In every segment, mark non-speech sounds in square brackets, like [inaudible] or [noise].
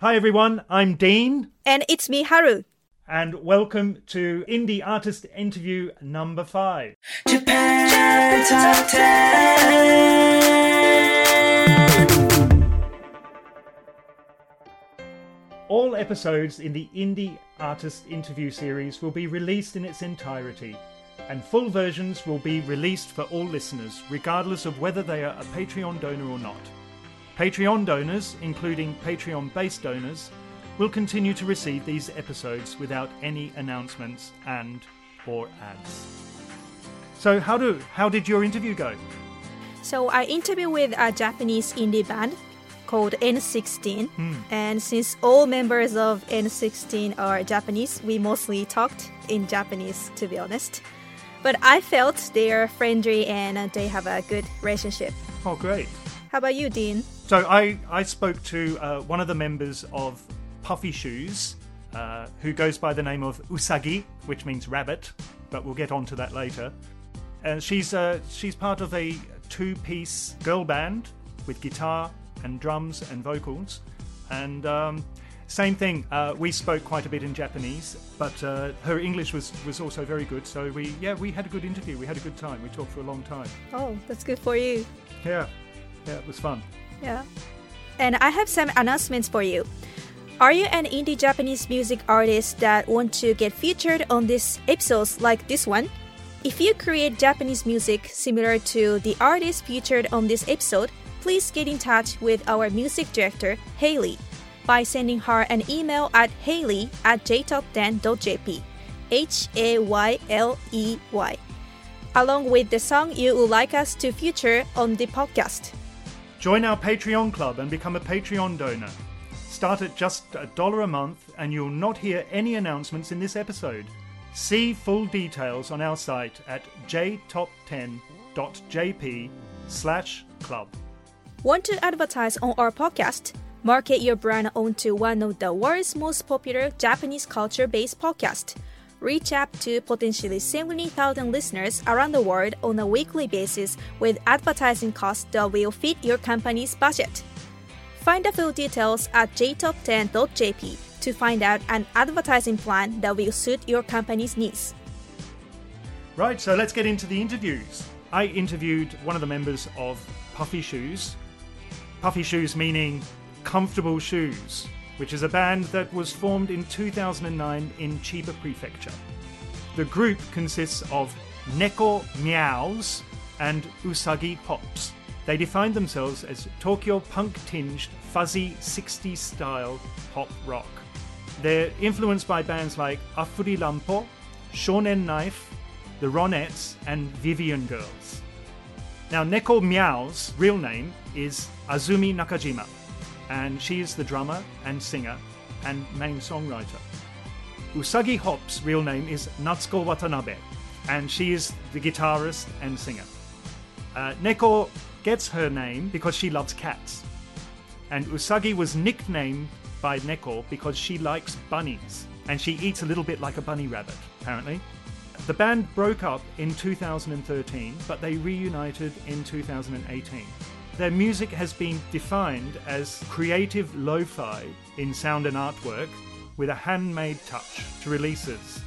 Hi everyone, I'm Dean, And it's me, Haru. and welcome to Indie Artist Interview number five. Japan Top 10. All episodes in the Indie Artist Interview series will be released in its entirety, and full versions will be released for all listeners, regardless of whether they are a Patreon donor or not. Patreon donors, including Patreon based donors, will continue to receive these episodes without any announcements and or ads. So how do how did your interview go? So I interviewed with a Japanese indie band called N16. Hmm. And since all members of N16 are Japanese, we mostly talked in Japanese, to be honest. But I felt they are friendly and they have a good relationship. Oh great. How about you, Dean? So I, I spoke to uh, one of the members of Puffy Shoes, uh, who goes by the name of Usagi, which means rabbit, but we'll get onto that later. And she's uh, she's part of a two-piece girl band with guitar and drums and vocals, and um, same thing. Uh, we spoke quite a bit in Japanese, but uh, her English was was also very good. So we yeah we had a good interview. We had a good time. We talked for a long time. Oh, that's good for you. Yeah, yeah, it was fun. Yeah. And I have some announcements for you. Are you an indie Japanese music artist that want to get featured on these episodes like this one? If you create Japanese music similar to the artist featured on this episode, please get in touch with our music director, Hayley, by sending her an email at hayley at jtop10.jp. H A Y L E Y. Along with the song you would like us to feature on the podcast. Join our Patreon club and become a Patreon donor. Start at just a dollar a month and you'll not hear any announcements in this episode. See full details on our site at jtop10.jp slash club. Want to advertise on our podcast? Market your brand onto one of the world's most popular Japanese culture based podcasts. Reach up to potentially 70,000 listeners around the world on a weekly basis with advertising costs that will fit your company's budget. Find the full details at jtop10.jp to find out an advertising plan that will suit your company's needs. Right, so let's get into the interviews. I interviewed one of the members of Puffy Shoes. Puffy Shoes meaning comfortable shoes, which is a band that was formed in 2009 in Chiba Prefecture. The group consists of Neko Meows and Usagi Pops. They define themselves as Tokyo punk tinged, fuzzy 60s style pop rock. They're influenced by bands like Afrirampo, Shonen Knife, the Ronettes, and Vivian Girls. Now, Neko Meow's real name is Azumi Nakajima, and she is the drummer and singer and main songwriter. Usagi Hop's real name is Natsuko Watanabe, and she is the guitarist and singer. Uh, Neko gets her name because she loves cats, and Usagi was nicknamed by Neko because she likes bunnies and she eats a little bit like a bunny rabbit, apparently. The band broke up in 2013, but they reunited in 2018. Their music has been defined as creative lo fi in sound and artwork with a handmade touch to releases.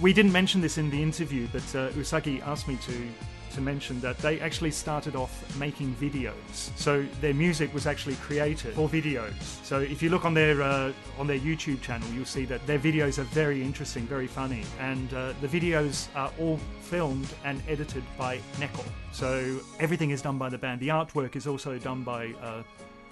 We didn't mention this in the interview, but uh, Usagi asked me to to mention that they actually started off making videos. So their music was actually created for videos. So if you look on their uh, on their YouTube channel, you'll see that their videos are very interesting, very funny, and uh, the videos are all filmed and edited by Neko. So everything is done by the band. The artwork is also done by uh,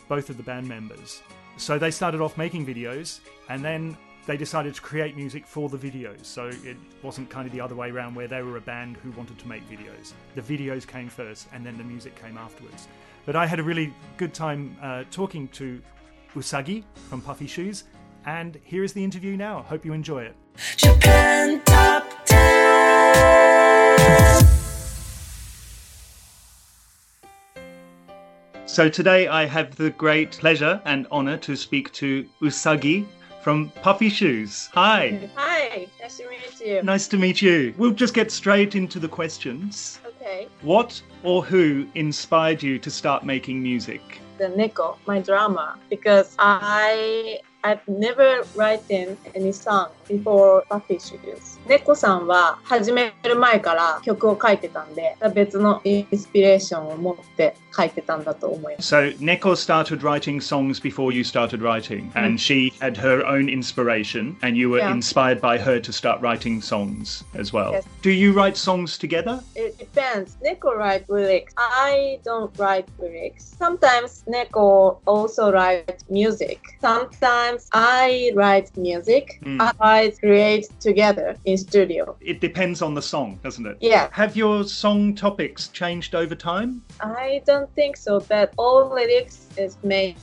both of the band members. So they started off making videos, and then they decided to create music for the videos. So it wasn't kind of the other way around where they were a band who wanted to make videos. The videos came first and then the music came afterwards. But I had a really good time uh, talking to Usagi from Puffy Shoes. And here is the interview now. Hope you enjoy it. Japan Top 10. So today I have the great pleasure and honor to speak to Usagi from Puffy Shoes. Hi. Hi, nice to meet you. Nice to meet you. We'll just get straight into the questions. Okay, What or who inspired you to start making music? the Neko, my drama, because I I've never written any song before Puffy Shoes. 猫さんは始める前から曲を書いてたんで、別のインスピレーションを持って書いてたんだと思います。 So Neko started writing songs before you started writing, and she had her own inspiration, and you were Yeah. inspired by her to start writing songs as well. Yes. Do you write songs together? It depends. Neko write lyrics. I don't write lyrics. Sometimes Neko also write music. Sometimes I write music. Mm. I create together in studio. It depends on the song, doesn't it? Yeah. Have your song topics changed over time? I don't think so, but all lyrics is made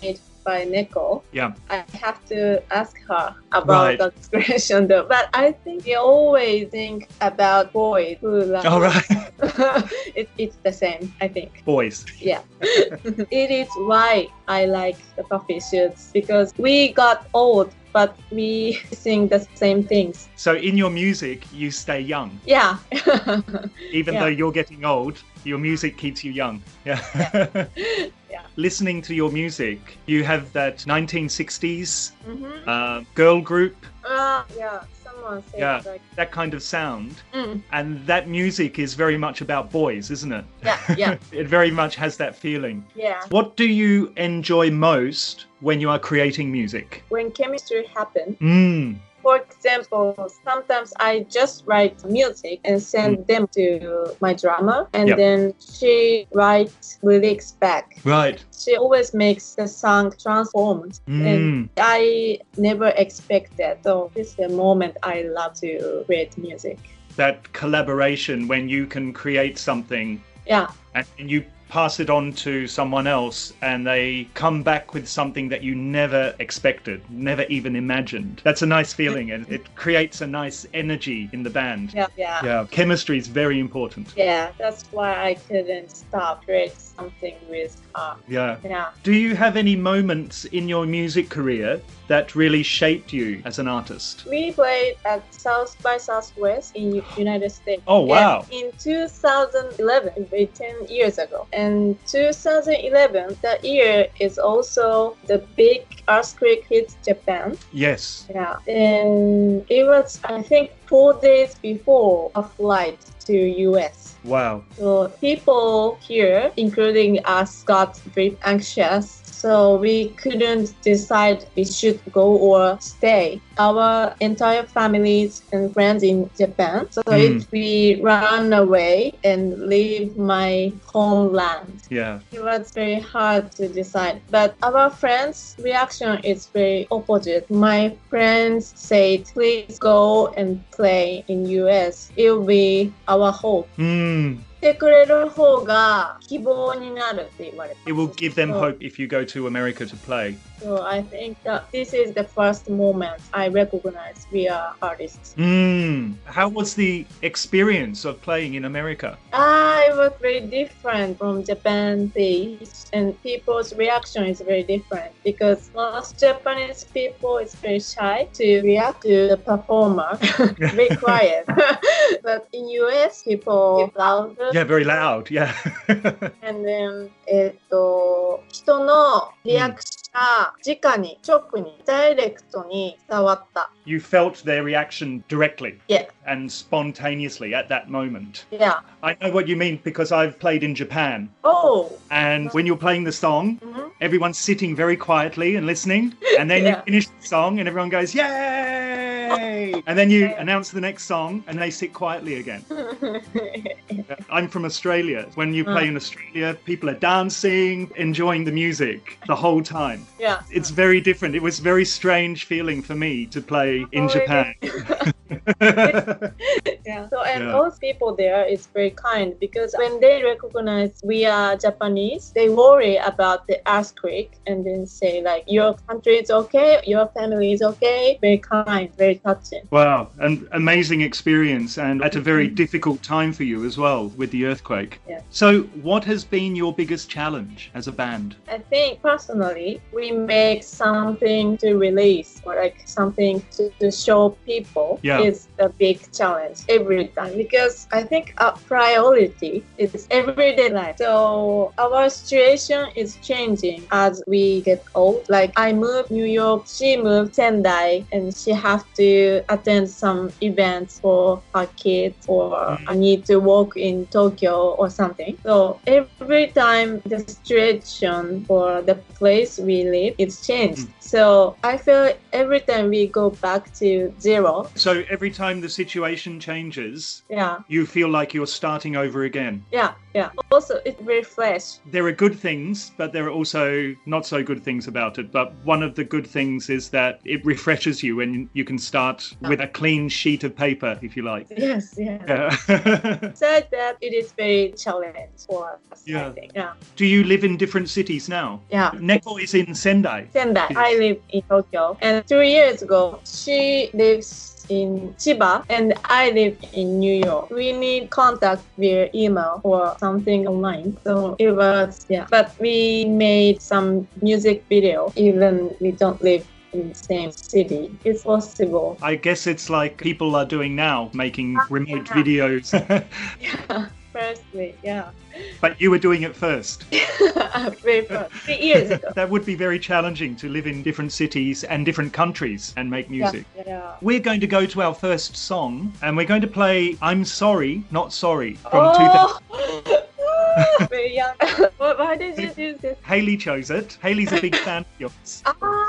by Neko. Yeah. I have to ask her about Right. the expression though. But I think we always think about boys who love All right. [laughs] it, it's the same, I think. Boys. Yeah. [laughs] it is why I like the Puffy Shoes because we got old but we [laughs] sing the same things. So in your music, you stay young. Yeah. Even Yeah. though you're getting old, your music keeps you young. Yeah. Yeah. Listening to your music, you have that 1960s hmm uh, girl group, uh, yeah. Someone said Yeah. like, that kind of sound. mm, And that music is very much about boys, isn't it? yeah, yeah, [laughs] it very much has that feeling. yeah. What do you enjoy most when you are creating music? When chemistry happens, Mm. For example, sometimes I just write music and send them to my drama, and Yep. then she writes lyrics back. Right. She always makes the song transformed, and Mm. I never expect that. So this is the moment I love to create music. That collaboration when you can create something Yeah, and you pass it on to someone else and they come back with something that you never expected, never even imagined. That's a nice feeling and it creates a nice energy in the band. yeah, yeah. Yeah, chemistry is very important. Yeah, that's why I couldn't stop create something with her. Yeah. Yeah. Do you have any moments in your music career that really shaped you as an artist? We played at South by Southwest in United States. Oh, wow. Yes, in 2011, maybe 10 years ago. And 2011, that year is also the big earthquake hit Japan. Yes. Yeah. And it was, I think, four days before a flight to US. Wow. So people here, including us, got very anxious. So we couldn't decide we should go or stay. Our entire families and friends in Japan. So Mm. if we run away and leave my homeland, Yeah. it was very hard to decide. But our friends' reaction is very opposite. My friends said, please go and play in US. It will be our hope. Hmm. てくれる方が希望になるって言われて It will give them Oh. hope if you go to America to play. So I think that this is the first moment I recognize we are artists. Mm. How was the experience of playing in America? Ah, it was very different from Japan days, and people's reaction is very different because most Japanese people is very shy to react to the performer, [laughs] very quiet. [laughs] but in US, people get louder, Yeah, very loud. Yeah. [laughs] and then えっと人のリアクションが直に直にダイレクトに伝わった。 you felt their reaction directly Yeah, and spontaneously at that moment. yeah. I know what you mean because I've played in Japan. Oh. And when you're playing the song, Mhm. everyone's sitting very quietly and listening. And then [laughs] Yeah. you finish the song and everyone goes, Yay! And then you announce the next song and they sit quietly again. [laughs] Uh, I'm from Australia. When you play ah. in Australia, people are dancing, enjoying the music the whole time. yeah. It's very different. It was a very strange feeling for me to play oh, in Oh, Japan. [laughs] [laughs] Yeah. So and Yeah. those people there is very kind because when they recognize we are Japanese, they worry about the earthquake and then say like your country is okay, your family is okay. Very kind, very touching. Wow, an amazing experience and at a very mm-hmm. difficult time for you as well with the earthquake. Yeah. So, what has been your biggest challenge as a band? I think personally we make something to release or like something to, to show people Yeah. is a big challenge every time because I think our priority is everyday life. So our situation is changing as we get old. Like I moved New York, she moved Sendai and she have to attend some events for her kids or mm. I need to walk in Tokyo or something. So every time the situation or the place we live is changed. Mm. So I feel every time we go back to zero, So, every time the situation changes, yeah, you feel like you're starting over again. yeah, yeah. Also, it refreshes. There are good things, but there are also not so good things about it. But one of the good things is that it refreshes you and you can start with a clean sheet of paper, if you like. Yes, yeah. [laughs] Yeah. Besides that, it is very challenge for us. Yeah. Yeah, Do you live in different cities now? yeah. Neko is in Sendai. Sendai. I live in Tokyo, and two years ago, she lives in Chiba, and I live in New York. We need contact via email or something online. So it was yeah. But we made some music video, even we don't live in the same city. It's possible. I guess it's like people are doing now, making remote yeah. [laughs] videos. Yeah. [laughs] Firstly, yeah. but you were doing it first. [laughs] Very first. Three years ago. [laughs] That would be very challenging to live in different cities and different countries and make music. Yeah. yeah. We're going to go to our first song and we're going to play I'm Sorry, Not Sorry from 2000. Oh! [laughs] Very young. Why why did you do this? Hayley chose it. Hayley's a big fan of yours. Ah,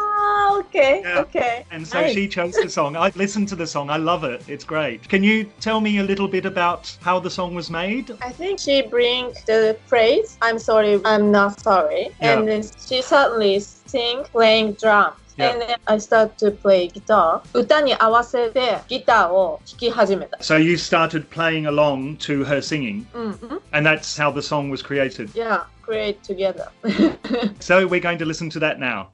okay, Yeah. okay. And so Nice. she chose the song. [laughs] I've listened to the song. I love it. It's great. Can you tell me a little bit about how the song was made? I think she brings the phrase "I'm sorry, I'm not sorry," Yeah. and then she suddenly sing playing drums. Yeah. And then I start to play guitar. 歌に合わせてギターを弾き始めた。 So you started playing along to her singing, うんうん。 and that's how the song was created. Yeah, create together. [laughs] So we're going to listen to that now.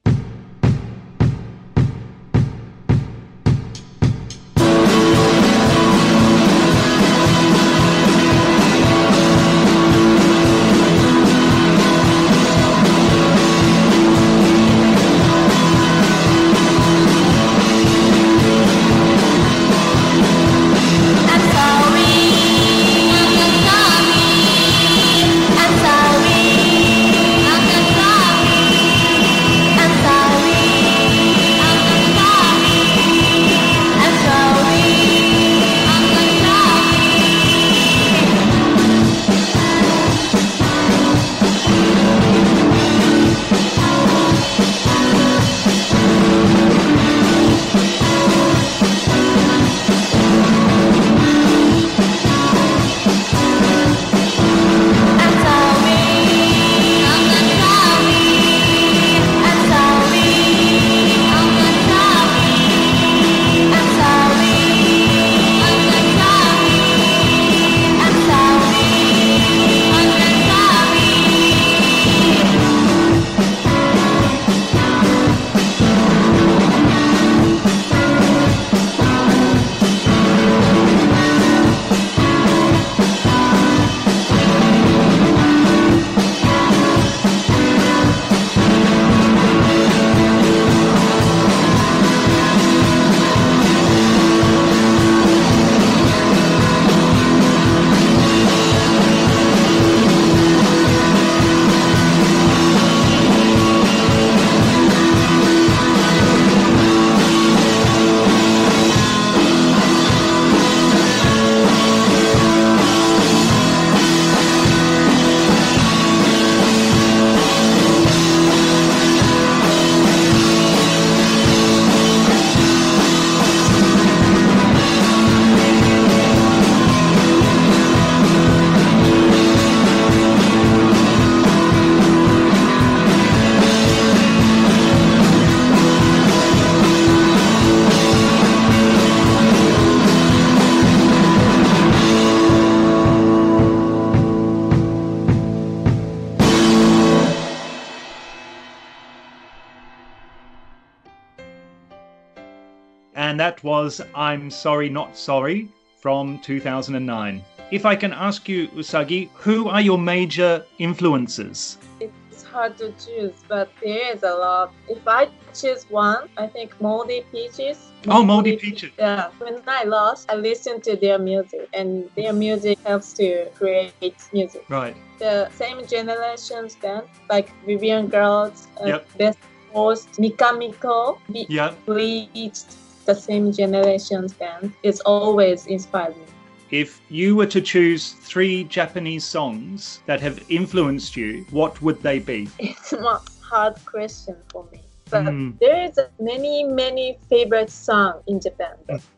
That was I'm Sorry Not Sorry from 2009. If I can ask you, Usagi, who are your major influences? It's hard to choose, but there is a lot. If I choose one, I think Moldy Peaches. Oh, Moldy Peaches. Yeah, when I lost, I listen to their music, and their music helps to create music. Right. The same generations band, like Vivian Girls, uh, Yep. Best Coast, Mikamiko, Be- Yeah. reached the same generations band. It's always inspired me. If you were to choose three Japanese songs that have influenced you, what would they be? [laughs] It's a hard question for me. But Mm. there is many, many favorite songs in Japan.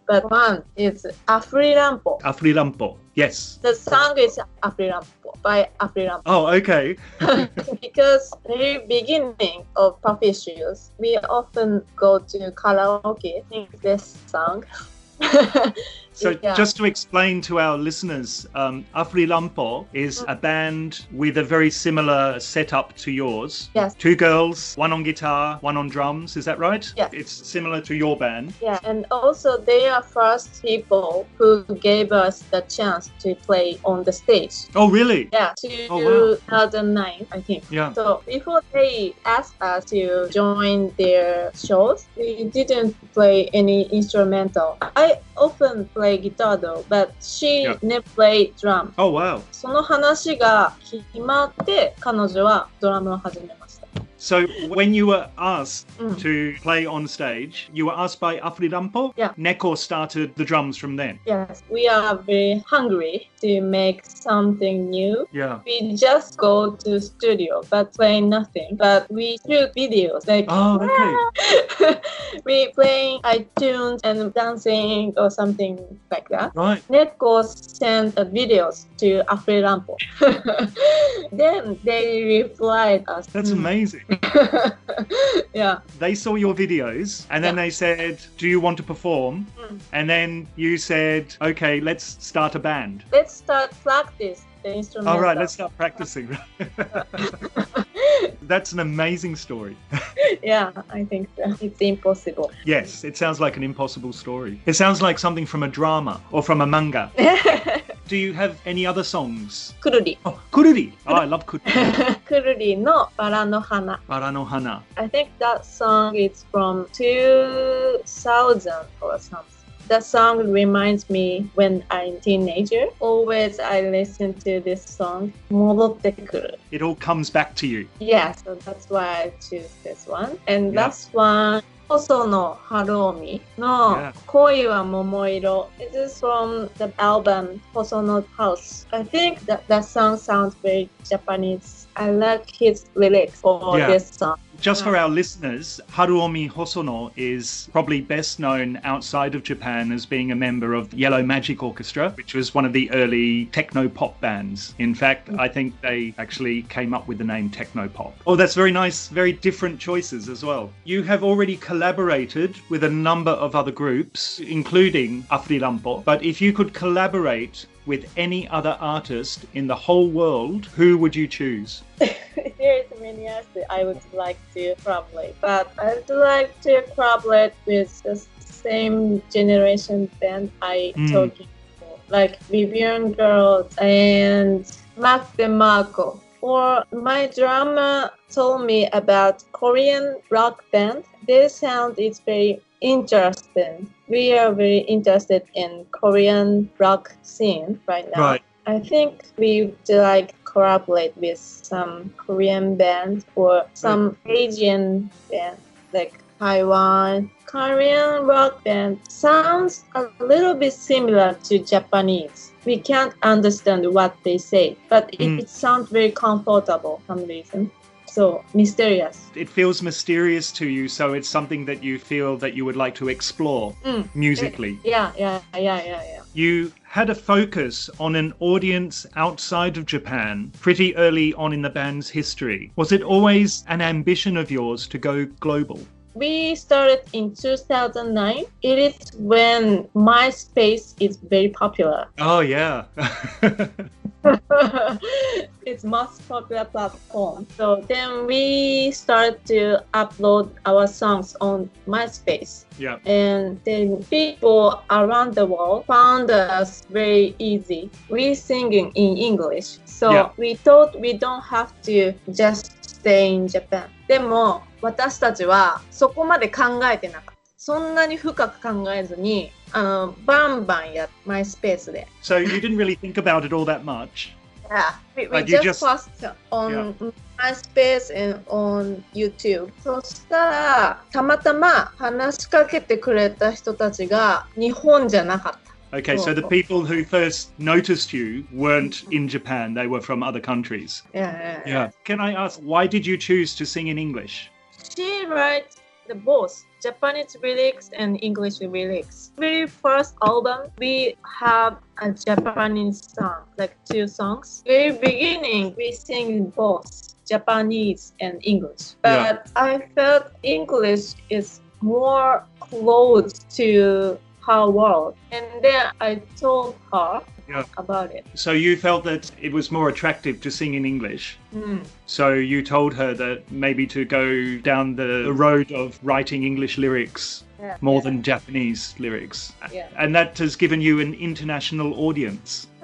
But one is Afrirampo. Afrirampo. Yes. The song is Afrirampo by Afrirampo. Oh, okay. [laughs] because very beginning of Puffy Shoes, we often go to karaoke sing this song. [laughs] So, Yeah. just to explain to our listeners, um, Afrirampo is a band with a very similar setup to yours. Yes. Two girls, one on guitar, one on drums. Is that right? Yes. It's similar to your band. Yeah, and also they are first people who gave us the chance to play on the stage. Oh, really? Yeah, Oh, wow. 2009, I think. Yeah. So before they asked us to join their shows, we didn't play any instrumental. I often play guitar though, but she Yeah. never played drum. Oh, wow. その話が決まって彼女はドラムを始めました。So, when you were asked Mm. to play on stage, you were asked by Afrirampo? Yeah. Neko started the drums from then. Yes, we are very hungry to make something new. Yeah. We just go to studio but play nothing. But we shoot videos like Oh, okay. [laughs] we playing iTunes and dancing or something like that. Right. Neko sent videos to Afrirampo. [laughs] then they replied us. That's amazing. [laughs] yeah. They saw your videos and then Yeah. they said, Do you want to perform? Mm. And then you said, Okay, let's start a band. Let's let's start practice the instrument. All right, let's start practicing. [laughs] That's an amazing story. [laughs] yeah, I think so. It's impossible. Yes, it sounds like an impossible story. It sounds like something from a drama or from a manga. [laughs] Do you have any other songs? Quruli. Oh, Quruli. Oh, I love Quruli. Quruli no Bara no Hana. Bara no Hana. I think that song is from 2000 or something. That song reminds me when I'm teenager. Always I listen to this song. 戻ってくる. It all comes back to you. Yeah, so that's why I choose this one. And Yeah. last one, 細野晴臣の Yeah. 恋は桃色. This is from the album 細野 House. I think that that song sounds very Japanese. I like his lyrics for Yeah. this song. Just for our listeners, Haruomi Hosono is probably best known outside of Japan as being a member of Yellow Magic Orchestra, which was one of the early techno pop bands. In fact, mm. I think they actually came up with the name techno pop. Oh, that's very nice, very different choices as well. You have already collaborated with a number of other groups, including Afrirampo, but if you could collaborate with any other artist in the whole world, who would you choose? [laughs] There's many artists I would like to collaborate, but I'd like to collaborate with the same generation band I Mm. told you like Vivian Girls and Mac DeMarco. Or my drama told me about Korean rock band. Their sound is very interesting. We are very interested in Korean rock scene right now. Right. I think we would like collaborate with some Korean band or some Asian band like Taiwan. Korean rock band sounds a little bit similar to Japanese. We can't understand what they say, but it, Mm. it sounds very comfortable for some reason. So mysterious. it feels mysterious to you, so it's something that you feel that you would like to explore Mm. musically. Yeah, yeah, yeah, yeah, yeah. You had a focus on an audience outside of Japan pretty early on in the band's history. Was it always an ambition of yours to go global? We started in 2009. It is when MySpace is very popular. [laughs] Oh, yeah. [laughs] it's most popular platform. So then we start to upload our songs on MySpace. Yeah. And then people around the world found us very easy. We singing in English. So Yeah. we thought we don't have to just stay in Japan. でも私たちはそこまで考えてなかった。そんなに深く考えずに、あのバンバンや、マイスペースで。 So you didn't really think about it all that much. Yeah, we, we But you just, just- post on MySpace and on YouTube. そしたら、たまたま話しかけてくれた人たちが日本じゃなかった。 Okay, so the Oh. people who first noticed you weren't in Japan, they were from other countries. Yeah, yeah, Can I ask, why did you choose to sing in English? She writes the both Japanese lyrics and English lyrics. Very first album, we have a Japanese song, like two songs. Very beginning, we sing both Japanese and English. Yeah. But I felt English is more close to her world. And then I told her Yeah. about it. So you felt that it was more attractive to sing in English. Mm. So you told her that maybe to go down the, road of writing English lyrics Yeah. more than Japanese lyrics. Yeah. And that has given you an international audience, [laughs]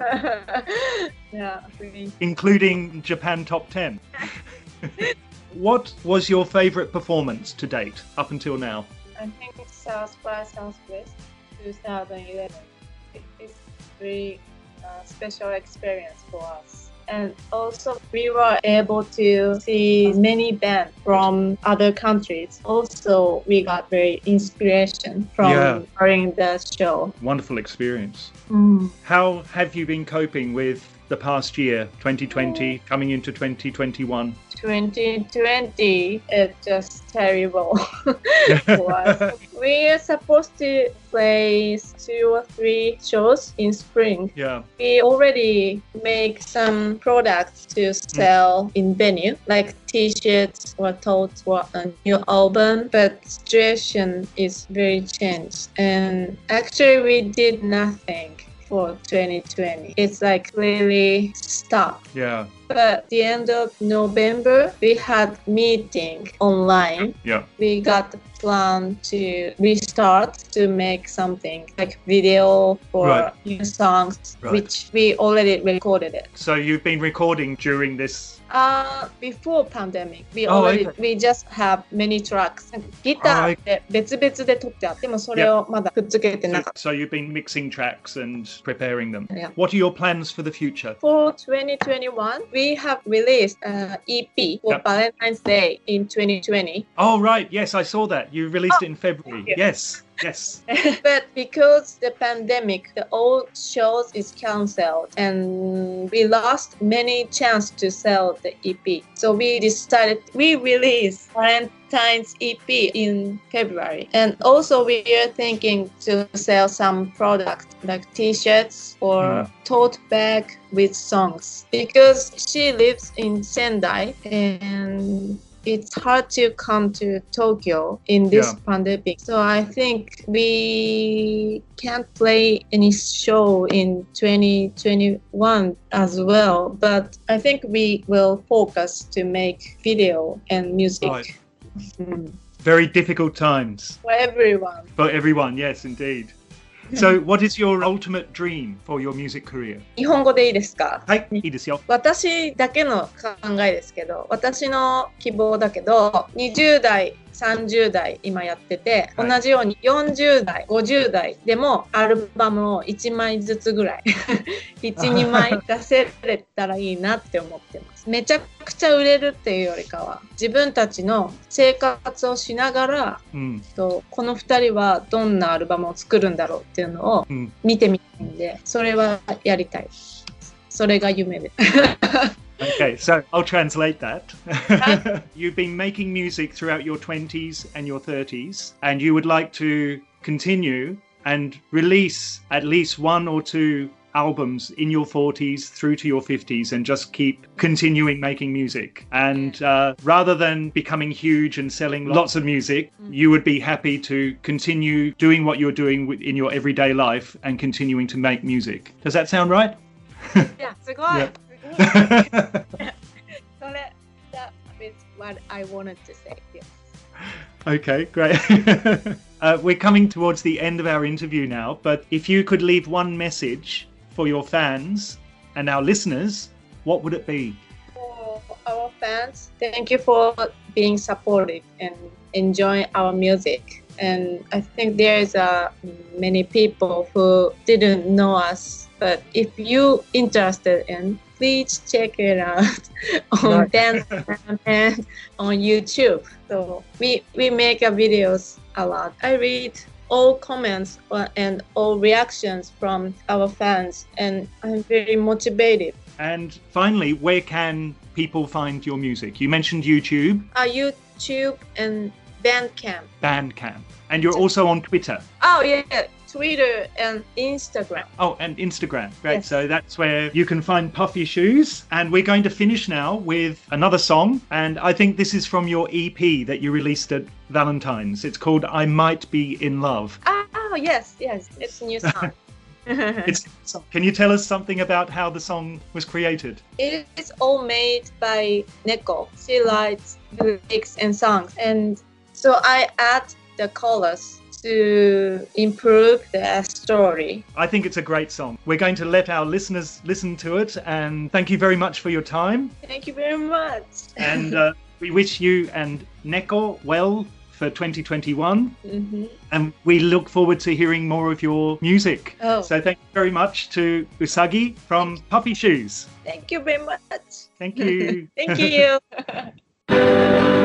yeah, really. including Japan Top 10. [laughs] what was your favorite performance to date up until now? I think South by Southwest 2011 it is very uh, special experience for us. And also we were able to see many bands from other countries. Also we got very inspiration from Yeah. during the show. Wonderful experience. Mm. How have you been coping with the past year, 2020, coming into 2021? 2020 is just terrible [laughs] for us. We are supposed to play two or three shows in spring. Yeah. We already make some products to mm. sell in venue, like t-shirts or totes for a new album, but situation is very changed. And actually we did nothing for 2020. It's like really stopped. Yeah But at the end of November, we had meeting online. Yeah. We got the plan to restart to make something like video for Right. new songs, Right. which we already recorded it. So you've been recording during this. Uh, before pandemic, we Oh, already okay. we just have many tracks. ギターって別々で撮ってあってもそれをまだくっつけてな So, かった。 so you've been mixing tracks and preparing them. Yeah. What are your plans for the future? For 2021, we have released uh, an EP for Yep. Valentine's Day in 2020. Oh, right. Yes, I saw that. You released oh, it in February. Yes. Yes. [laughs] but because the pandemic, the old shows is cancelled and we lost many chance to sell the EP. So we decided we release Valentine's EP in February. And also we are thinking to sell some products like t-shirts or Mm. tote bag with songs because she lives in Sendai and it's hard to come to Tokyo in this Yeah. pandemic. So I think we can't play any show in 2021 as well. But I think we will focus to make video and music Right. Mm. Very difficult times for everyone. for everyone. Yes, indeed. So, what is your ultimate dream for your music career? 日本語でいいですかはい、いいですよ。私だけの考えですけど私の希望だけど20代30代今やってて、はい同じように40代50代でもアルバムを1枚ずつぐらい [laughs] 12枚出せれたらいいなって思ってますめちゃくちゃ売れるっていうよりかは自分たちの生活をしながらうん。とこの2人はどんなアルバムを作るんだろうっていうのをうん。見てみたいんでそれはやりたいそれが夢です [laughs] okay, so I'll translate that. [laughs] You've been making music throughout your 20s and your 30s, and you would like to continue and release at least one or two albums in your 40s through to your 50s and just keep continuing making music. And uh, rather than becoming huge and selling lots of music, mm-hmm. you would be happy to continue doing what you're doing in your everyday life and continuing to make music. Does that sound right? [laughs] yeah, so glad. [laughs] so that, that is what I wanted to say. Yes. Okay, great. [laughs] uh, we're coming towards the end of our interview now, but if you could leave one message for your fans and our listeners, what would it be? For our fans, thank you for being supportive and enjoying our music. And I think there is uh, many people who didn't know us, but if you interested in please check it out [laughs] on Right. Bandcamp and on YouTube. So we we make a videos a lot. I read all comments uh, and all reactions from our fans, and I'm very motivated. And finally, where can people find your music? You mentioned YouTube, uh, YouTube and Bandcamp. Bandcamp, and you're also on Twitter. Oh yeah, Twitter and Instagram. Oh, and Instagram. Great. Yes. So that's where you can find Puffy Shoes. And we're going to finish now with another song. And I think this is from your EP that you released at Valentine's. It's called I Might Be in Love. Oh yes, yes, it's a new song. [laughs] [laughs] It's Can you tell us something about how the song was created? it is all made by Neko. She writes lyrics and songs, and so I add the colors to improve the story. I think it's a great song. We're going to let our listeners listen to it. And thank you very much for your time. Thank you very much. And uh, [laughs] we wish you and Neko well for 2021. Mhm. and we look forward to hearing more of your music. Oh. So thank you very much to Usagi from Puffy Shoes. Thank you very much. Thank you. [laughs] Thank you. [laughs]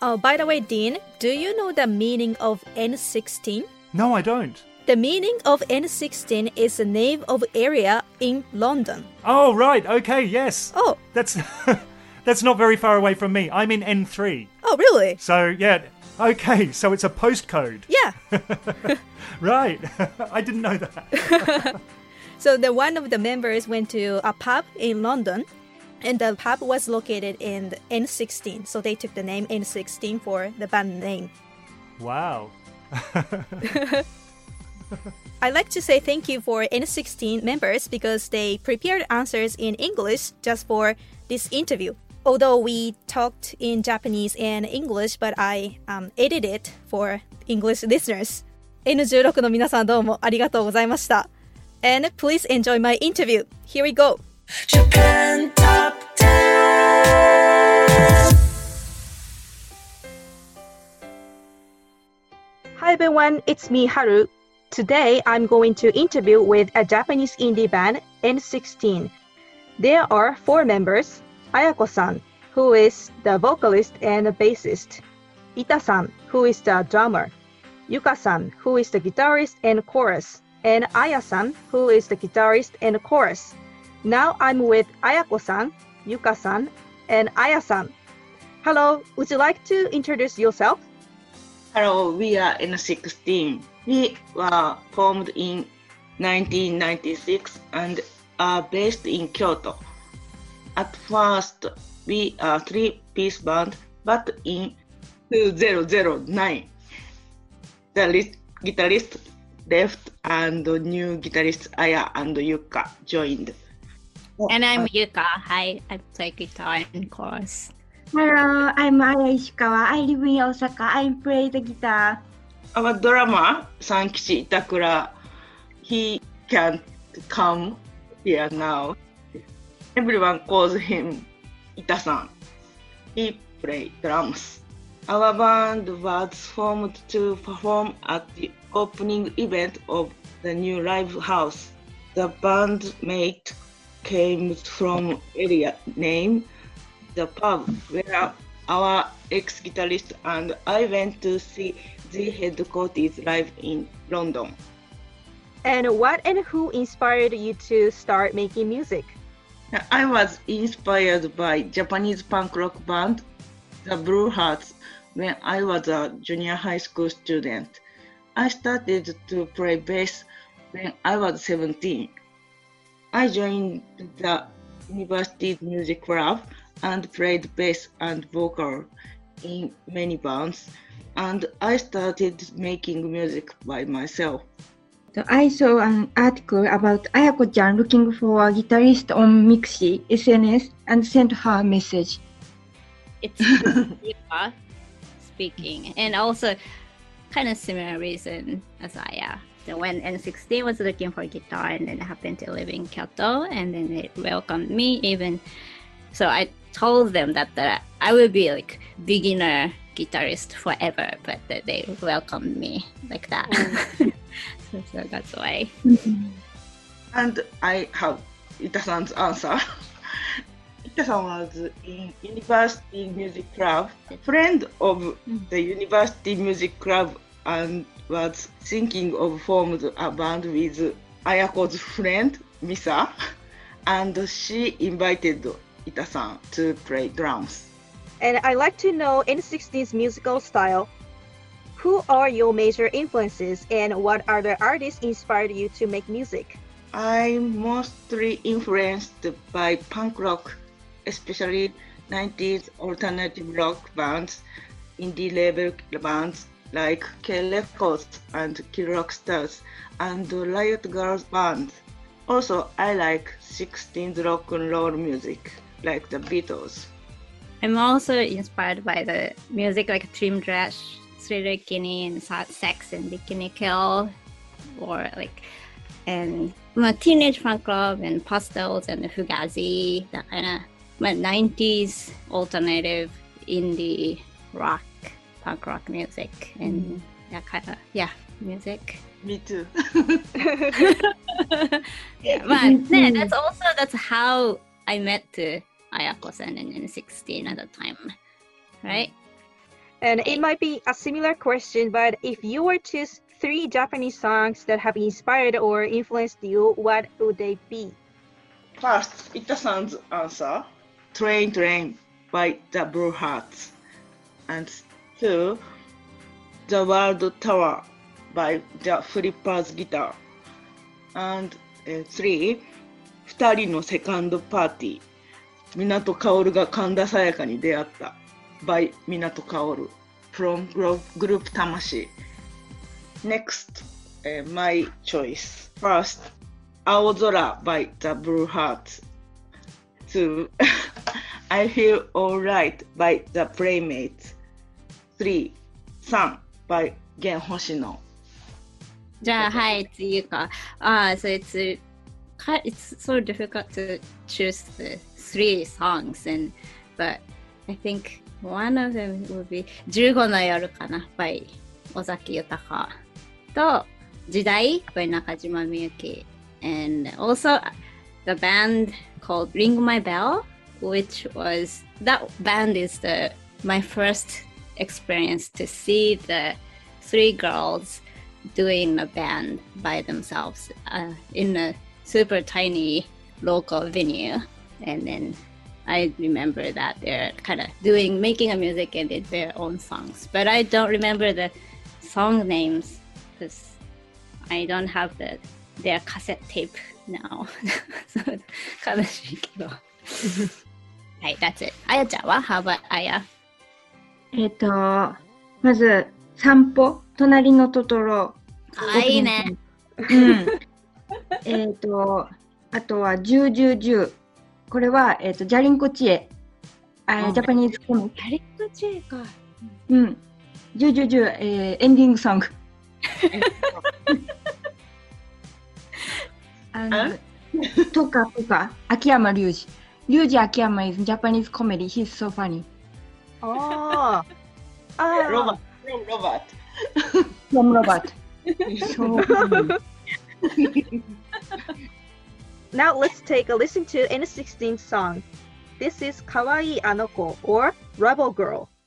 Oh, by the way, Dean, do you know the meaning of N16? No, I don't. The meaning of N16 is the name of area in London. Oh, right. Okay, yes. Oh, That's [laughs] that's not very far away from me. I'm in N3. oh, really? So, yeah. Okay, so it's a postcode. Yeah. [laughs] Right. [laughs] I didn't know that. So the one of the members went to a pub in London, and the pub was located in N16, so they took the name N16 for the band name. Wow. [laughs] I'd like to say thank you for N16 members because they prepared answers in English just for this interview. Although we talked in Japanese and English, but I um, edited it for English [laughs] listeners. N16 の皆さんどうもありがとうございました。And please enjoy my interview. Here we go. Japan Top 10. Hi everyone, it's me Haru. Today I'm going to interview with a Japanese indie band N16. There are four members: Ayako-san, who is the vocalist and bassist, Ita-san, who is the drummer, Yuka-san, who is the guitarist and chorus, and Aya-san, who is the guitarist and chorus. Now I'm with Ayako-san, Yuka-san, and Aya-san. Hello, would you like to introduce yourself? Hello, we are N16. We were formed in 1996 and are based in Kyoto. At first, we are three-piece band, but in 2009, the guitarist left and new guitarist Aya and Yuka joined. Oh, and I'm uh, Yuka. Hi, I play guitar and chorus. Hello, I'm Aya Ishikawa. I live in Osaka. I play the guitar. Our drummer, Sankichi Itakura, he can't come here now. Everyone calls him Ita-san. He plays drums. Our band was formed to perform at the opening event of the new live house. The bandmate came from area name the pub where our ex-guitarist and I went to see the headquarters live in London. And what and who inspired you to start making music? I was inspired by Japanese punk rock band, the Blue Hearts, when I was a junior high school student. I started to play bass when I was 17. I joined the university music club and played bass and vocal in many bands, and I started making music by myself. So I saw an article about Ayako-chan looking for a guitarist on Mixi SNS and sent her a message. It's Yuka [laughs] speaking, and also kind of similar reason as I am. When N16 was looking for guitar, and then happened to live in Kyoto, and then they welcomed me even. So I told them that, that I will be like beginner guitarist forever, but that they welcomed me like that. Oh. [laughs] so, so that's why. Mm-hmm. And I have Ita-san's answer. [laughs] Ita-san was in University Music Club, friend of mm-hmm. the University Music Club, and was thinking of forming a band with Ayako's friend Misa, and she invited Ita-san to play drums. And I'd like to know N16's musical style. Who are your major influences and what other artists inspired you to make music? I'm mostly influenced by punk rock, especially 90s alternative rock bands, indie label bands like K Records and Kill Rock Stars, and Riot Girls bands. Also, I like 16th rock and roll music, like the Beatles. I'm also inspired by the music like Team Dresch, Thriller Kinney, and Sex and Bikini Kill, or like, and my Teenage Fanclub and Pastels and Fugazi, that kind of my 90s alternative indie rock, punk rock music, and that kind of, yeah, music. Me too. [laughs] [laughs] yeah, but yeah, that's also that's how I met uh, Ayako-san in, N16 at the time, right? And it might be a similar question, but if you were to choose three Japanese songs that have inspired or influenced you, what would they be? First, Ita-san's answer, Train Train by the Blue Hearts. And to The World Tower by the Flippers Guitar. And uh, three, 二人のセカンドパーティー。港薫が神田沙也加に出会った by 港薫 from group, group 魂 Next, uh, my choice. First, 青空 by the Blue Hearts. Two, I Feel Alright by the Playmates. Three, by 玄星野。じゃあ、はい、次か。Ah, so it's, it's so difficult to choose the three songs, and but I think one of them would be 15の夜かな by 尾崎豊と時代 by 中島みゆき and also the band called Ring My Bell which was that band is the my first experience to see the three girls doing a band by themselves uh, in a super tiny local venue and then I remember that they're kind of doing making a music and did their own songs, but I don't remember the song names because I don't have the their cassette tape now. [laughs] そ[laughs] う悲しいけど。はい、that's it. あやちゃんは How about あや えっ、と、まず、散歩、隣のトトロ。あ、いいね。うん。えっと、あとは、ジュージュージュー。これは、えっ、と、ジャリンコチエ。あうんジャパニーズコミック。やりとちえか。うん。ジュージュージュー、えーエンディングソング。[laughs] あの、とかとか、秋山隆二。隆二秋山 is Japanese comedy. He's so funny. Oh, [laughs] ah, Robert, from Robert. [laughs] From Robert. so [laughs] now let's take a listen to N16 song. This is Kawaii Anoko or Rebel Girl.「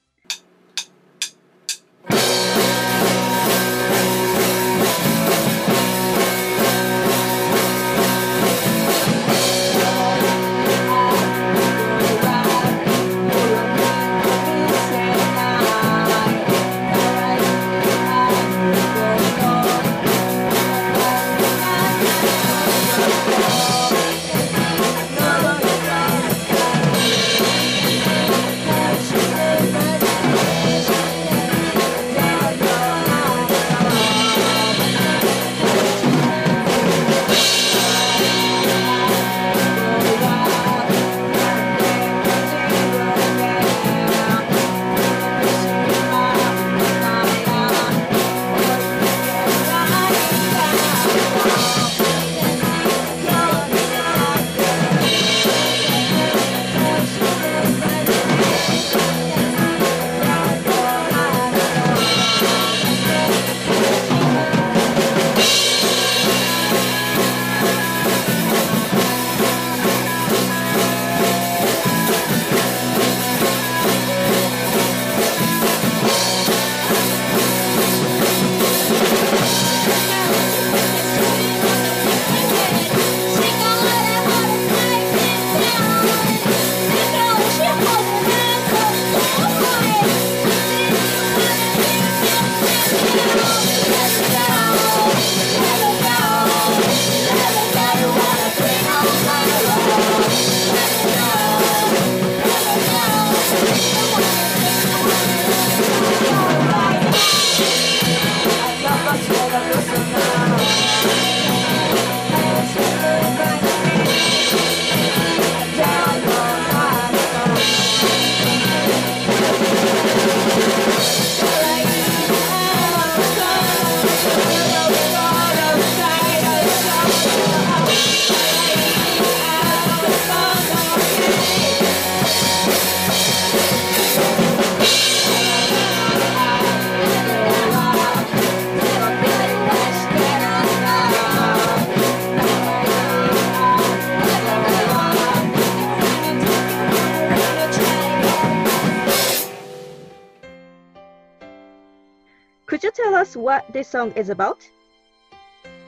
this song is about?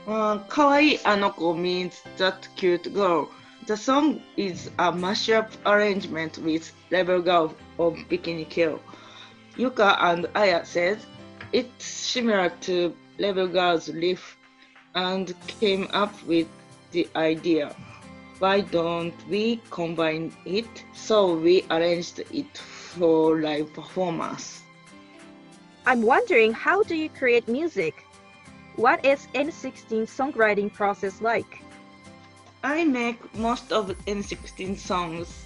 Uh, Kawaii Anoko means that cute girl. The song is a mashup arrangement with Rebel Girl of Bikini Kill. Yuka and Aya said it's similar to Rebel Girl's riff and came up with the idea. Why don't we combine it? So we arranged it for live performance. I'm wondering how do you create music? What is N16 songwriting process like? I make most of N16 songs.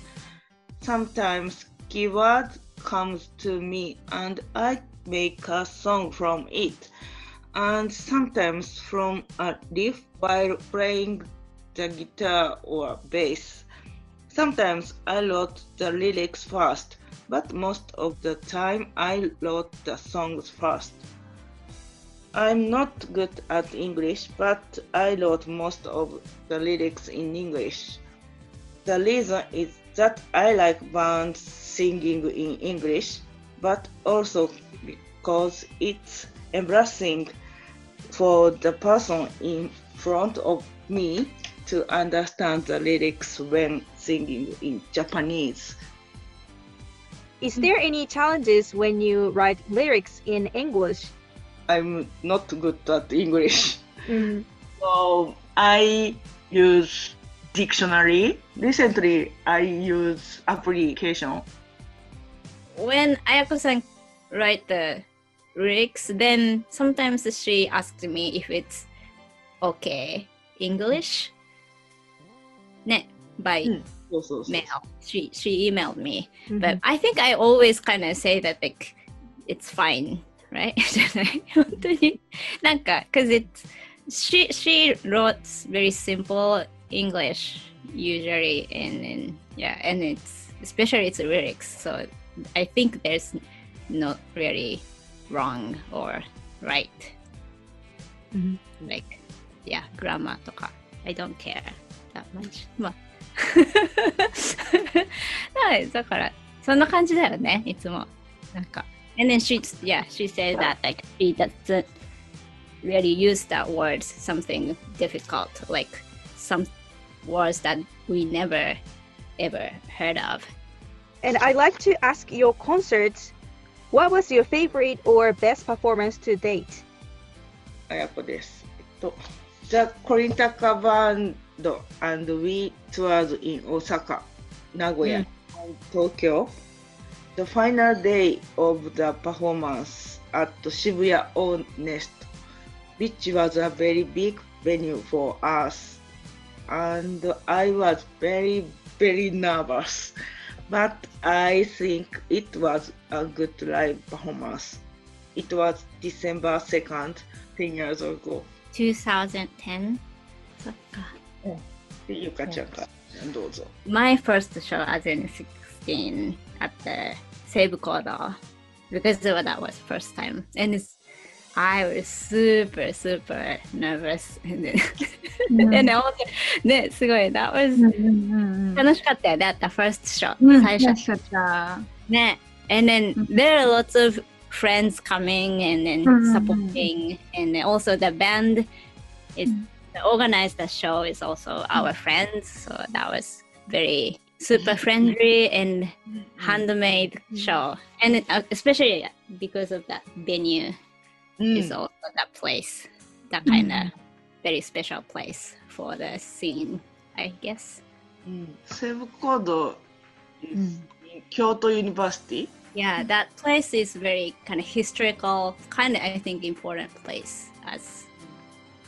Sometimes keyword comes to me and I make a song from it. And sometimes from a riff while playing the guitar or bass. Sometimes I wrote the lyrics first, but most of the time I wrote the songs first. I'm not good at English, but I wrote most of the lyrics in English. The reason is that I like bands singing in English, but also because it's embarrassing for the person in front of me to understand the lyrics when singing in Japanese. Is there any challenges when you write lyrics in English? I'm not good at English. [laughs] Mm-hmm. So I use dictionary. Recently, I use application. When Ayako-san write the lyrics, then sometimes she asked me if it's okay English Ne, by そうそうそう。 mail. She she emailed me, but I think I always kind of say that like it's fine, right? じゃない本当になんか because it's she she wrote very simple English usually and and yeah and it's especially its lyrics so I think there's not really wrong or right like yeah grammar とか I don't care that much まあはい [laughs] だからそんな感じだよねいつもなんか and then she yeah she said that like she doesn't really use that word something difficult like some words that we never ever heard of And I'd like to ask your concerts, what was your favorite or best performance to date? あやこです。えっと、The Korintaka Band and We toured in Osaka, Nagoya, and Tokyo. The final day of the performance at Shibuya Honest, which was a very big venue for us. And I was very, very nervous. But I think it was a good live performance. It was December 2nd, 10 years ago. 2010そっか My first show as N16 at the Seibu Kodo because that was first time. And I was super, super nervous. Mm-hmm. and then で、思って、ね、すごい、that was the first show、mm. And then there are lots of friends coming and then mm-hmm. supporting. And also the band. Mm-hmm organized the show is also our hmm. friends. So that was very super friendly and handmade hmm. show. And uh, especially uh, because of that venue mm. is also that place, that kind of hmm. very special place for the scene, I guess. Seibu Kodo. Kyoto University. Yeah, that place is very kind of historical, kind of I think important place as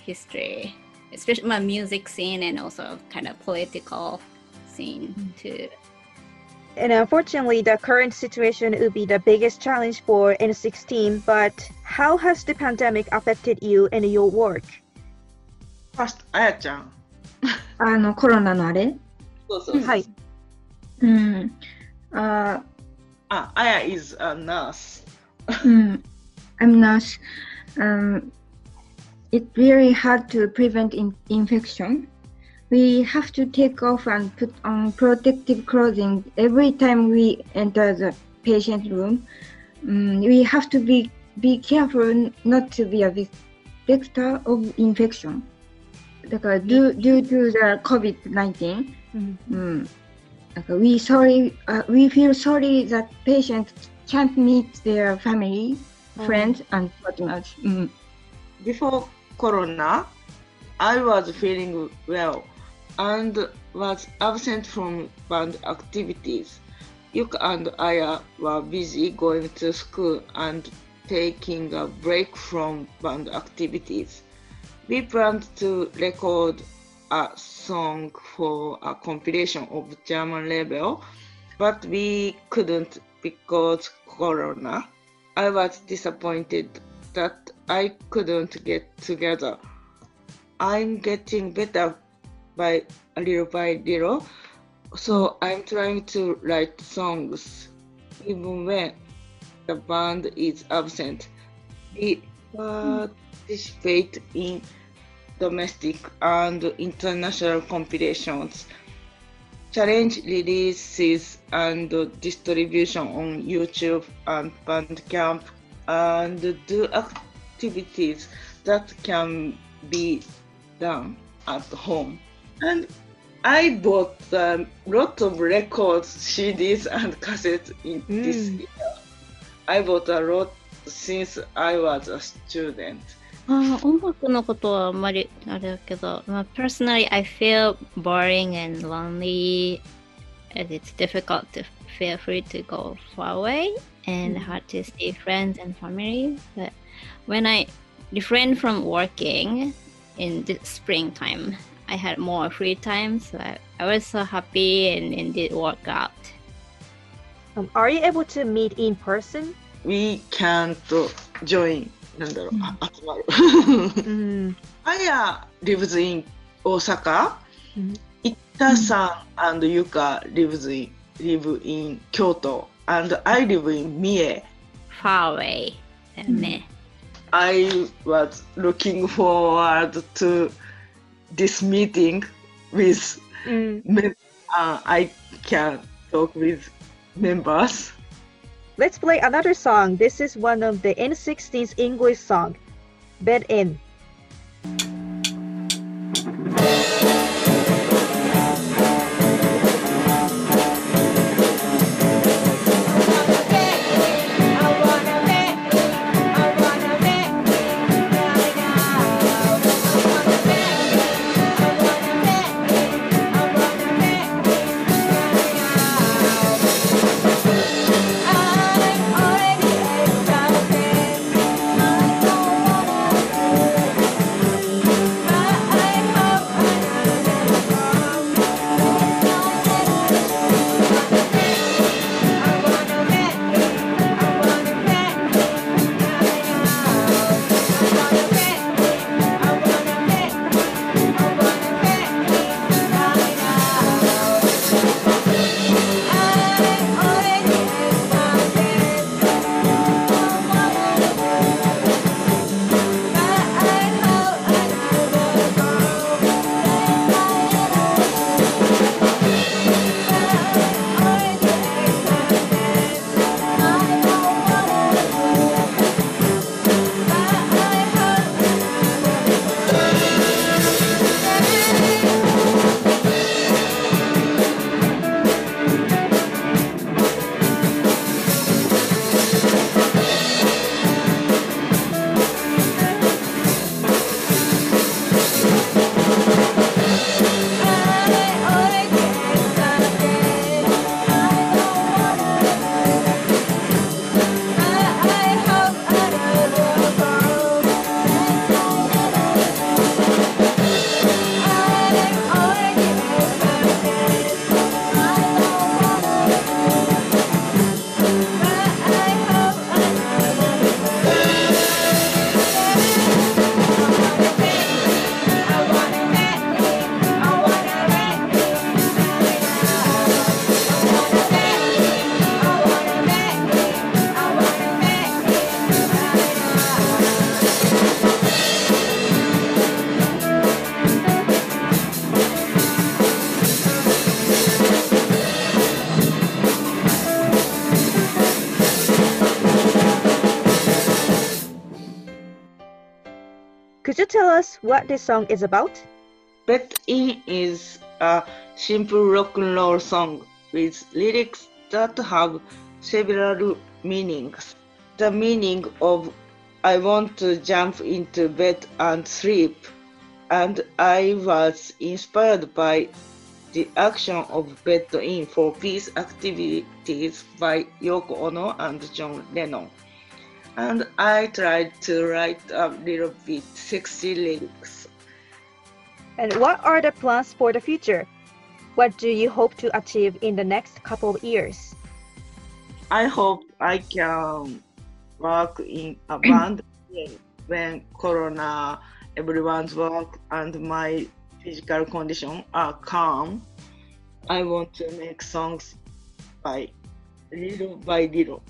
history especially my music scene and also kind of political scene too. And unfortunately, the current situation would be the biggest challenge for N16. But how has the pandemic affected you and your work? ファースト、あやちゃん。あの、コロナのあれそうそうそう。はい。うん。ああ、あや is a nurse. うん。I'm nurse. Um, it's really hard to prevent in- infection. We have to take off and put on protective clothing every time we enter the patient room. Mm, we have to be be careful not to be a vic- vector of infection. だから due, due to the COVID-19, うん、なんか we sorry, uh, we feel sorry that patients can't meet their family, friends, and partners. うん、 Before Corona, I was feeling well and was absent from band activities. Yuka and Aya were busy going to school and taking a break from band activities. We planned to record a song for a compilation of German label, but we couldn't because Corona. I was disappointed that I couldn't get together. I'm getting better by little by little, so I'm trying to write songs even when the band is absent. We participate in domestic and international compilations, challenge releases and distribution on YouTube and Bandcamp, and do activities that can be done at home. And I bought a lot of records, CDs, and cassettes [laughs] in this year. I bought a lot since I was a student. あー音楽のことはあんまりあれだけど、まあ、personally I feel boring and lonely and it's difficult to feel free to go far away and hard to see friends and family but when I refrained from working in the springtime I had more free time so I, I was so happy and, and did work out Um, are you able to meet in person? We can't join な[laughs] んだろう、あ集まる。 Mm. Aya lives in Osaka. Mhm. Ita-san and Yuka lives in live in Kyoto, and I live in Mie. far away だよね、 I was looking forward to this meeting with Mm. mem- uh, I can talk with members. Let's play another song. This is one of the N16's English song, Bed In. Us what this song is about? Bed In is a simple rock and roll song with lyrics that have several meanings. The meaning of I want to jump into bed and sleep, and I was inspired by the action of Bed In for Peace activities by Yoko Ono and John Lennon. And I tried to write a little bit sexy lyrics. And what are the plans for the future? What do you hope to achieve in the next couple of years? I hope I can work in a [clears throat] band when Corona, everyone's work and my physical condition are calm. I want to make songs by little by little.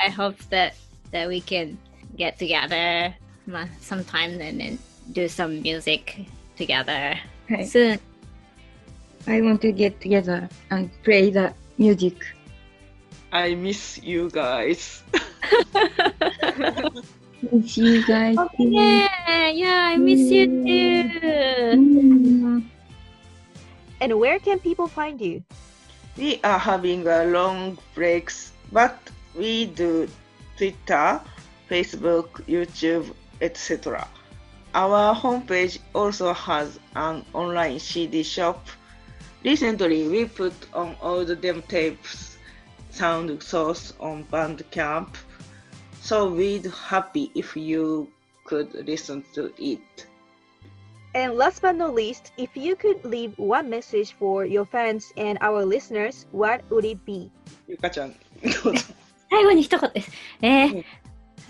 I hope that that we can get together ma- sometime and then do some music together Right. soon. I want to get together and play the music. I miss you guys. Miss you guys. Yeah, yeah, I miss you too. Mm. And where can people find you? We are having a long breaks, but we do uh, Twitter, Facebook, YouTube, etc. Our homepage also has an online CD shop. Recently, we put on all the demo tapes, sound source on Bandcamp, so we'd happy if you could listen to it. And last but not least, if you could leave one message for your fans and our listeners, what would it be? Yuka-chan, [laughs] 最後に一言です。えー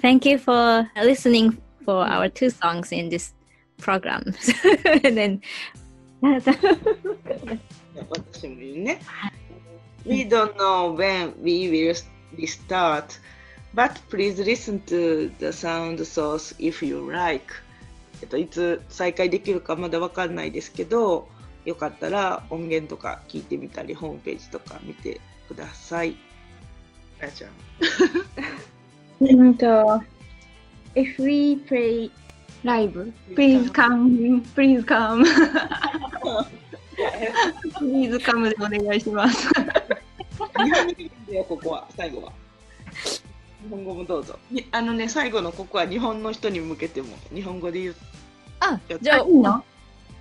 Thank you for listening for our two songs in this program. and then 私もね。We don't know when we will restart, but please listen to the sound source if you like. えっと、いつ再開できるかまだわかんないですけど、よかったら音源とか聞いてみたり、ホームページとか見てください。あやちゃん。And uh, if we play live, please come, please come. please come でお願いします。[laughs] 日本語でいいんだよ、ここは、最後は。日本語もどうぞ。にあのね、最後のここは日本の人に向けても、日本語で言う。あ、じじゃあいいの？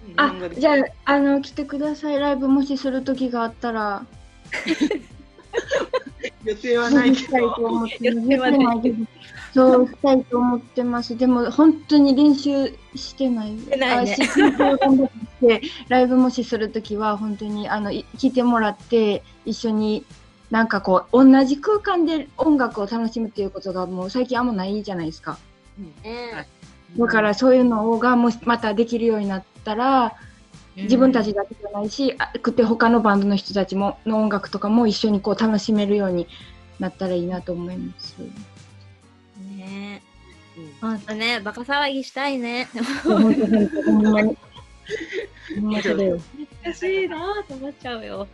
日あじゃあ、あの、来てください。ライブもしする時があったら、[laughs] 予定はないけど。そうしたいと思ってます。でも本当に練習してない。てないねライブもしするときは本当にあのい来てもらって一緒になんかこう同じ空間で音楽を楽しむっていうことがもう最近あんまないじゃないですか。ねだからそういうのがもしまたできるようになったら自分たちだけじゃないし、あくて他のバンドの人たちもの音楽とかも一緒にこう楽しめるようになったらいいなと思います。ねほんとね、バカ騒ぎしたいね。本当本当ほんまに。ほんまそうだよ。難しいなと思っちゃうよ。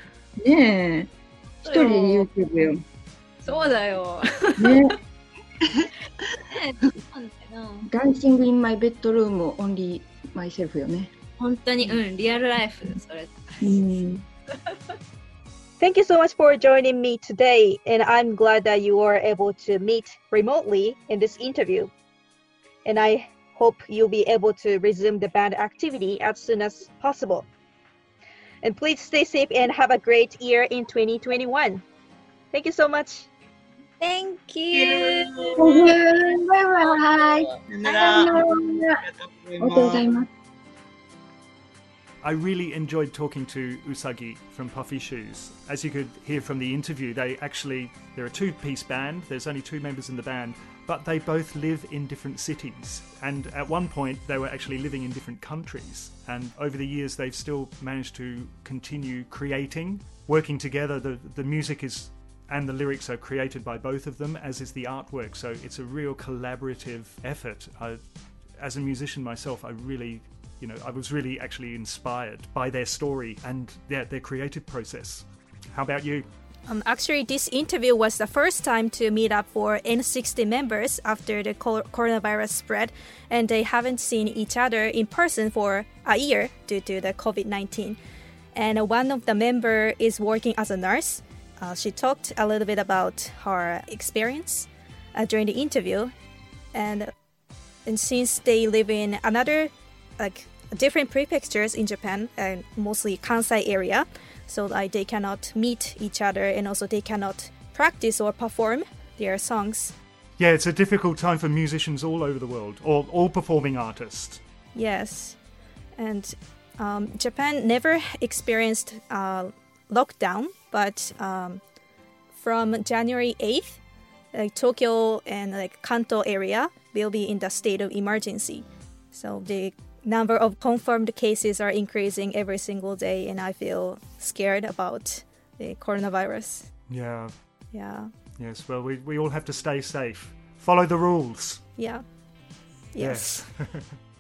ねえ。一人で YouTube よ。そうだよ。ね。[laughs] ねそうなんだよな Dancing in my bedroom only myself よね。本当に、うん、リアルライフ、それ。うん。 Thank you so much for joining me today, and I'm glad that you were able to meet remotely in this interview. And I hope you'll be able to resume the band activity as soon as possible. And please stay safe and have a great year in 2021. Thank you so much. Thank you! バイバイ。さよなら。ありがとうありがとうございます。 I really enjoyed talking to Usagi from Puffy Shoes. As you could hear from the interview, they actually they're a two-piece band. There's only two members in the band, but they both live in different cities. And at one point, they were actually living in different countries. And over the years, they've still managed to continue creating, working together. The the music is and the lyrics are created by both of them, as is the artwork. So it's a real collaborative effort. I, as a musician myself, I really, you know, I was really actually inspired by their story and their, their creative process. How about you? Um, actually, this interview was the first time to meet up for N16 members after the coronavirus spread, and they haven't seen each other in person for a year due to the COVID 19. And one of the member is working as a nurse. Uh, she talked a little bit about her experience uh, during the interview, and and since they live in another like different prefectures in Japan and mostly Kansai area, so like they cannot meet each other and also they cannot practice or perform their songs. Yeah, it's a difficult time for musicians all over the world, or all performing artists. Yes, and um, Japan never experienced uh, lockdown, but um, from January 8th, like Tokyo and like Kanto area will be in the state of emergency. So the number of confirmed cases are increasing every single day, and I feel scared about the coronavirus. Yeah. Yeah. Yes, well, we, we all have to stay safe. Follow the rules. Yeah. Yes. Yes.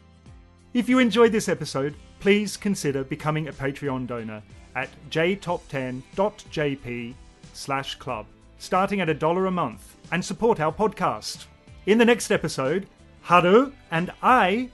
[laughs] if you enjoyed this episode, please consider becoming a Patreon donor at jtop10.jp slash club, starting at a dollar a month, and support our podcast. In the next episode, Haru and I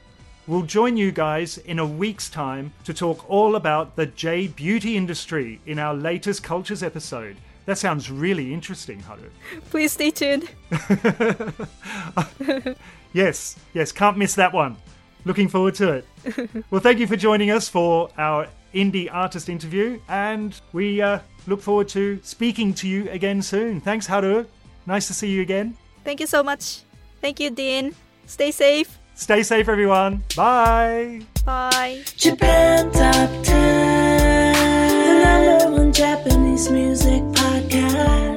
will join you guys in a week's time to talk all about the J beauty industry in our latest Cultures episode. That sounds really interesting, Haru. Please stay tuned. [laughs] Yes, yes, can't miss that one. Looking forward to it. [laughs] well, thank you for joining us for our indie artist interview, and we uh, look forward to speaking to you again soon. Thanks, Haru. Nice to see you again. Thank you so much. Thank you, Dean. Stay safe. Stay safe, everyone. Bye. Bye. Japan Top 10, the number one Japanese music podcast.